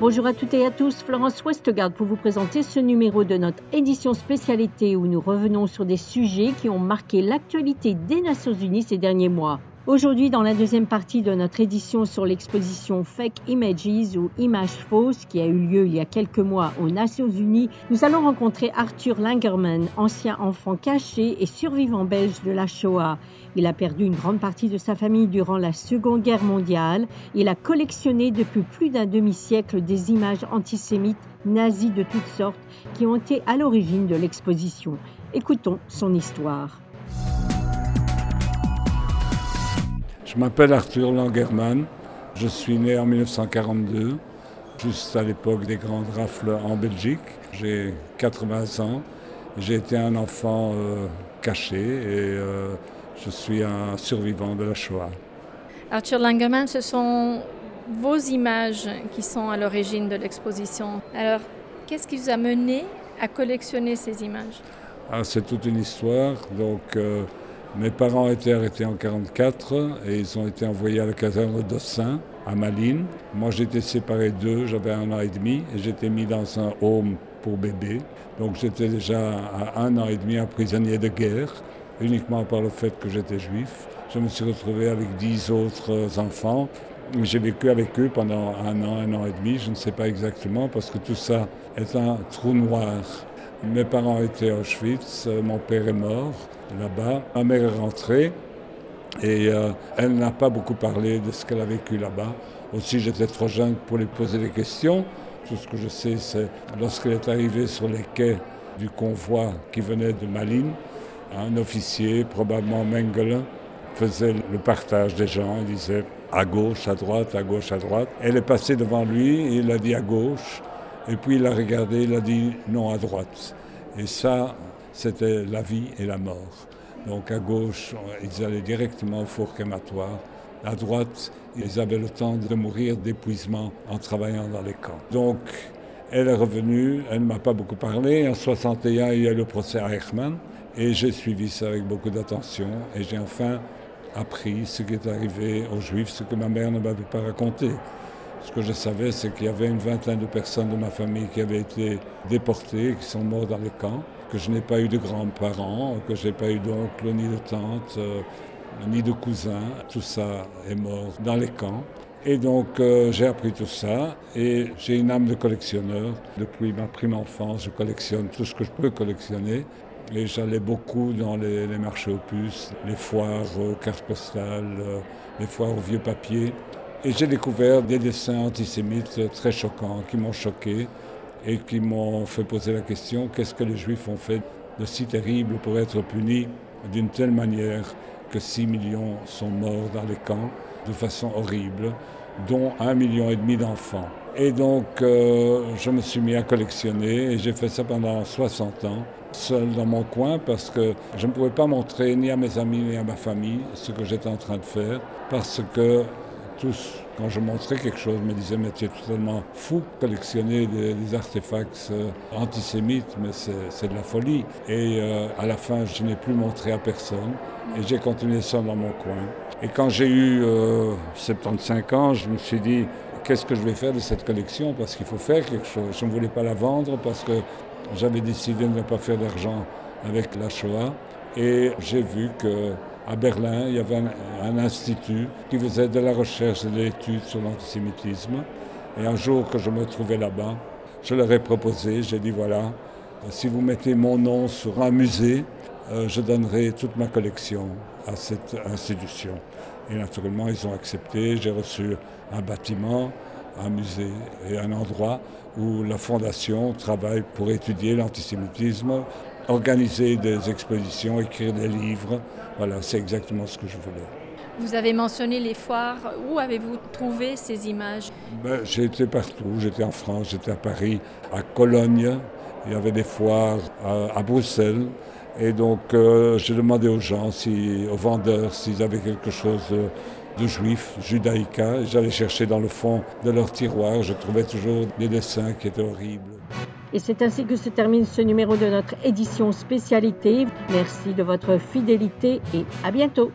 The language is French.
Bonjour à toutes et à tous, Florence Westgard pour vous présenter ce numéro de notre édition spécialité où nous revenons sur des sujets qui ont marqué l'actualité des Nations Unies ces derniers mois. Aujourd'hui, dans la deuxième partie de notre édition sur l'exposition Fake Images ou Images fausses qui a eu lieu il y a quelques mois aux Nations Unies, nous allons rencontrer Arthur Langerman, ancien enfant caché et survivant belge de la Shoah. Il a perdu une grande partie de sa famille durant la Seconde Guerre mondiale. Il a collectionné depuis plus d'un demi-siècle des images antisémites nazies de toutes sortes qui ont été à l'origine de l'exposition. Écoutons son histoire. Je m'appelle Arthur Langerman. Je suis né en 1942, juste à l'époque des grandes rafles en Belgique. J'ai 80 ans. J'ai été un enfant euh, caché et euh, je suis un survivant de la Shoah. Arthur Langerman, ce sont vos images qui sont à l'origine de l'exposition. Alors, qu'est-ce qui vous a mené à collectionner ces images? Ah, C'est toute une histoire. Donc, euh, mes parents ont été arrêtés en 1944 et ils ont été envoyés à la caserne d'Ossin, à Malines. Moi, j'étais séparé d'eux, j'avais un an et demi et j'étais mis dans un home pour bébés. Donc, j'étais déjà à un an et demi un prisonnier de guerre, uniquement par le fait que j'étais juif. Je me suis retrouvé avec dix autres enfants. J'ai vécu avec eux pendant un an, un an et demi, je ne sais pas exactement, parce que tout ça est un trou noir. Mes parents étaient à Auschwitz, mon père est mort là-bas. Ma mère est rentrée et euh, elle n'a pas beaucoup parlé de ce qu'elle a vécu là-bas. Aussi, j'étais trop jeune pour lui poser des questions. Tout ce que je sais, c'est lorsqu'elle est arrivée sur les quais du convoi qui venait de Malines, un officier, probablement Mengele, faisait le partage des gens. Il disait à gauche, à droite, à gauche, à droite. Elle est passée devant lui, et il a dit à gauche, et puis il a regardé, il a dit non à droite. Et ça, c'était la vie et la mort. Donc à gauche, ils allaient directement au four crématoire. À droite, ils avaient le temps de mourir d'épuisement en travaillant dans les camps. Donc, elle est revenue, elle ne m'a pas beaucoup parlé. En 61, il y a eu le procès à Eichmann et j'ai suivi ça avec beaucoup d'attention et j'ai enfin appris ce qui est arrivé aux Juifs, ce que ma mère ne m'avait pas raconté. Ce que je savais, c'est qu'il y avait une vingtaine de personnes de ma famille qui avaient été déportées, qui sont mortes dans les camps que je n'ai pas eu de grands-parents, que je n'ai pas eu d'oncle ni de tante, euh, ni de cousins. Tout ça est mort dans les camps. Et donc euh, j'ai appris tout ça et j'ai une âme de collectionneur. Depuis ma prime enfance, je collectionne tout ce que je peux collectionner. Et j'allais beaucoup dans les, marchés aux puces, les foires aux cartes postales, euh, les foires aux vieux papiers. Et j'ai découvert des dessins antisémites très choquants qui m'ont choqué et qui m'ont fait poser la question qu'est-ce que les Juifs ont fait de si terrible pour être punis d'une telle manière que 6 millions sont morts dans les camps de façon horrible, dont un million et demi d'enfants. Et donc, euh, je me suis mis à collectionner et j'ai fait ça pendant 60 ans, seul dans mon coin, parce que je ne pouvais pas montrer ni à mes amis ni à ma famille ce que j'étais en train de faire, parce que tous, quand je montrais quelque chose, me disaient Mais tu es totalement fou, collectionner des, artefacts euh, antisémites, mais c'est de la folie. Et euh, à la fin, je n'ai plus montré à personne et j'ai continué ça dans mon coin. Et quand j'ai eu 75 euh, ans, je me suis dit Qu'est-ce que je vais faire de cette collection? Parce qu'il faut faire quelque chose. Je ne voulais pas la vendre parce que j'avais décidé de ne pas faire d'argent avec la Shoah. Et j'ai vu que à Berlin, il y avait un, institut qui faisait de la recherche et de l'étude sur l'antisémitisme. Et un jour que je me trouvais là-bas, je leur ai proposé, j'ai dit voilà, si vous mettez mon nom sur un musée, euh, je donnerai toute ma collection à cette institution. Et naturellement, ils ont accepté. J'ai reçu un bâtiment, un musée et un endroit où la fondation travaille pour étudier l'antisémitisme, organiser des expositions, écrire des livres. Voilà, c'est exactement ce que je voulais. Vous avez mentionné les foires. Où avez-vous trouvé ces images? Ben, J'ai été partout. J'étais en France, j'étais à Paris, à Cologne. Il y avait des foires à, Bruxelles. Et donc, euh, j'ai demandé aux gens, si, aux vendeurs, s'ils avaient quelque chose de juif, judaïca. J'allais chercher dans le fond de leur tiroir. Je trouvais toujours des dessins qui étaient horribles. Et c'est ainsi que se termine ce numéro de notre édition spécialité. Merci de votre fidélité et à bientôt.